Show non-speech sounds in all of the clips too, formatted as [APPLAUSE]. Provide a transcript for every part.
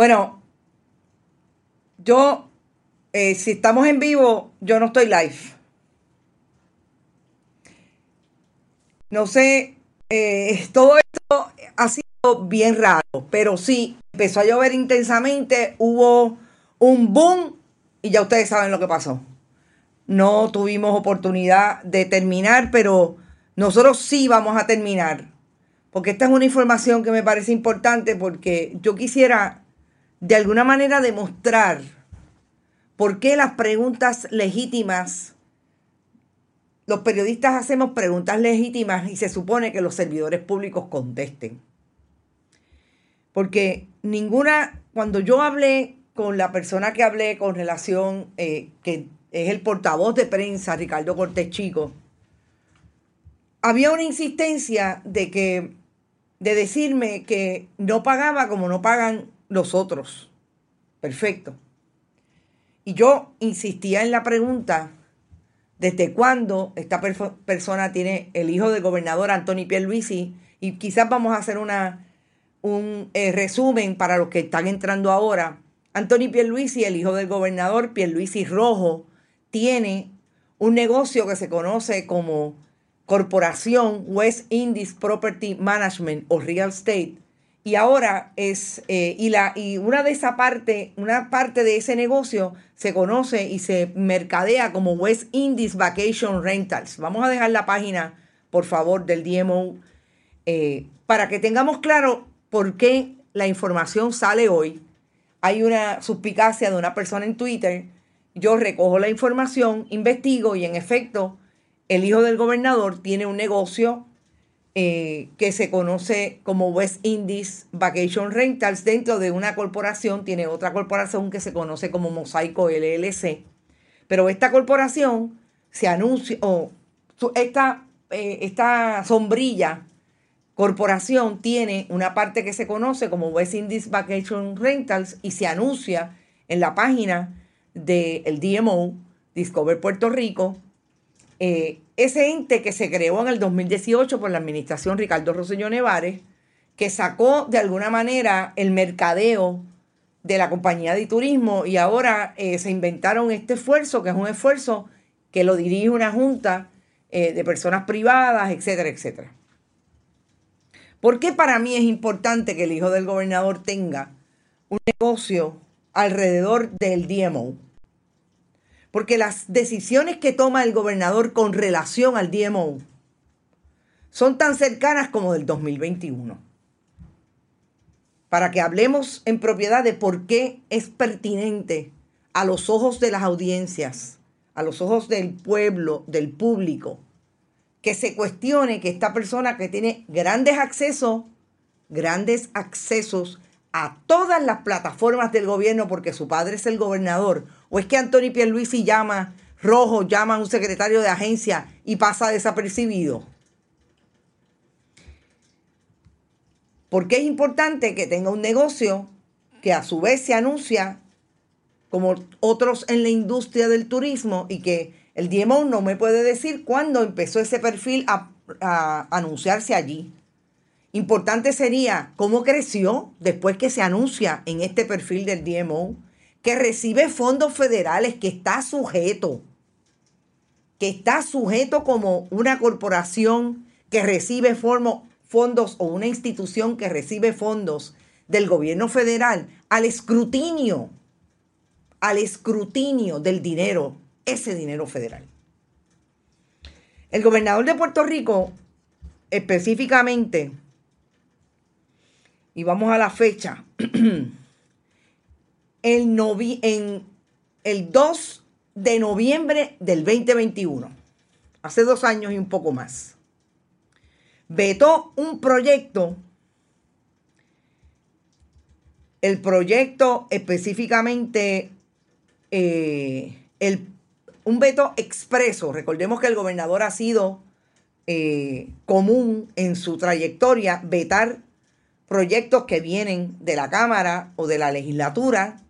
Bueno, yo, eh, si estamos en vivo, yo no estoy live. No sé, eh, [LAUGHS] todo esto ha sido bien raro, pero sí, empezó a llover intensamente, hubo un boom y ya ustedes saben lo que pasó. No tuvimos oportunidad de terminar, pero nosotros sí vamos a terminar. Porque esta es una información que me parece importante porque yo quisiera de alguna manera demostrar por qué las preguntas legítimas, los periodistas hacemos preguntas legítimas y se supone que los servidores públicos contesten. Porque ninguna, cuando yo hablé con la persona que hablé con relación, eh, que es el portavoz de prensa, Ricardo Cortés Chico, había una insistencia de que, de decirme que no pagaba como no pagan los otros. Perfecto. Y yo insistía en la pregunta, ¿desde cuándo esta persona tiene el hijo del gobernador Anthony Pierluisi? Y quizás vamos a hacer una, un eh, resumen para los que están entrando ahora. Anthony Pierluisi, el hijo del gobernador Pierluisi Rojo, tiene un negocio que se conoce como Corporación West Indies Property Management o Real Estate, y ahora es, eh, y, la, y una de esa parte, una parte de ese negocio se conoce y se mercadea como West Indies Vacation Rentals. Vamos a dejar la página, por favor, del DMO eh, para que tengamos claro por qué la información sale hoy. Hay una suspicacia de una persona en Twitter. Yo recojo la información, investigo y en efecto, el hijo del gobernador tiene un negocio eh, que se conoce como West Indies Vacation Rentals dentro de una corporación, tiene otra corporación que se conoce como Mosaico LLC, pero esta corporación se anuncia, o esta, eh, esta sombrilla corporación tiene una parte que se conoce como West Indies Vacation Rentals y se anuncia en la página del DMO, Discover Puerto Rico, eh, ese ente que se creó en el 2018 por la administración Ricardo Rosselló Nevares, que sacó de alguna manera el mercadeo de la compañía de turismo y ahora eh, se inventaron este esfuerzo, que es un esfuerzo que lo dirige una junta eh, de personas privadas, etcétera, etcétera. ¿Por qué para mí es importante que el hijo del gobernador tenga un negocio alrededor del DMO? Porque las decisiones que toma el gobernador con relación al DMO son tan cercanas como del 2021. Para que hablemos en propiedad de por qué es pertinente a los ojos de las audiencias, a los ojos del pueblo, del público, que se cuestione que esta persona que tiene grandes accesos, grandes accesos a todas las plataformas del gobierno porque su padre es el gobernador, ¿O es que Antonio Pierluisi llama rojo, llama a un secretario de agencia y pasa desapercibido? Porque es importante que tenga un negocio que a su vez se anuncia como otros en la industria del turismo y que El DMO no me puede decir cuándo empezó ese perfil a, a anunciarse allí. Importante sería cómo creció después que se anuncia en este perfil del DMO, que recibe fondos federales, que está sujeto, que está sujeto como una corporación que recibe fondos o una institución que recibe fondos del gobierno federal al escrutinio, al escrutinio del dinero, ese dinero federal. El gobernador de Puerto Rico, específicamente, y vamos a la fecha, [CLEARS THROAT] el, en el 2 de noviembre del 2021, hace dos años y un poco más, vetó un proyecto, el proyecto específicamente, eh, el, un veto expreso, recordemos que el gobernador ha sido eh, común en su trayectoria vetar proyectos que vienen de la Cámara o de la legislatura,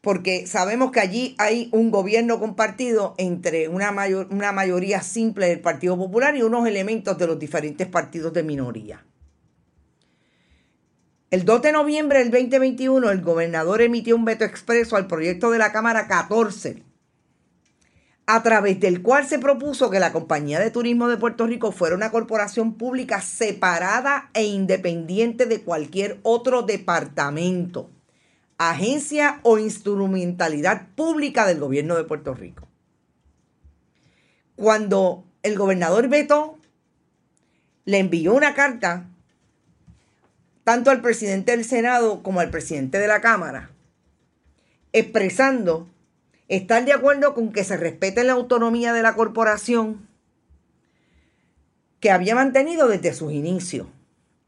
porque sabemos que allí hay un gobierno compartido entre una, mayor, una mayoría simple del Partido Popular y unos elementos de los diferentes partidos de minoría. El 2 de noviembre del 2021, el gobernador emitió un veto expreso al proyecto de la Cámara 14 a través del cual se propuso que la Compañía de Turismo de Puerto Rico fuera una corporación pública separada e independiente de cualquier otro departamento, agencia o instrumentalidad pública del gobierno de Puerto Rico. Cuando el gobernador Beto le envió una carta tanto al presidente del Senado como al presidente de la Cámara, expresando ¿Están de acuerdo con que se respete la autonomía de la corporación que había mantenido desde sus inicios?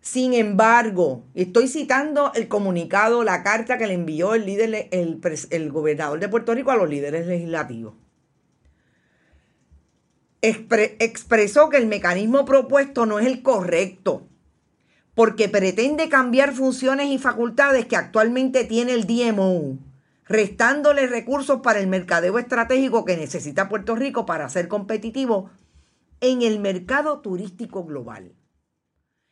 Sin embargo, estoy citando el comunicado, la carta que le envió el líder, el, gobernador de Puerto Rico a los líderes legislativos. expresó que el mecanismo propuesto no es el correcto, porque pretende cambiar funciones y facultades que actualmente tiene el DMO restándole recursos para el mercadeo estratégico que necesita Puerto Rico para ser competitivo en el mercado turístico global.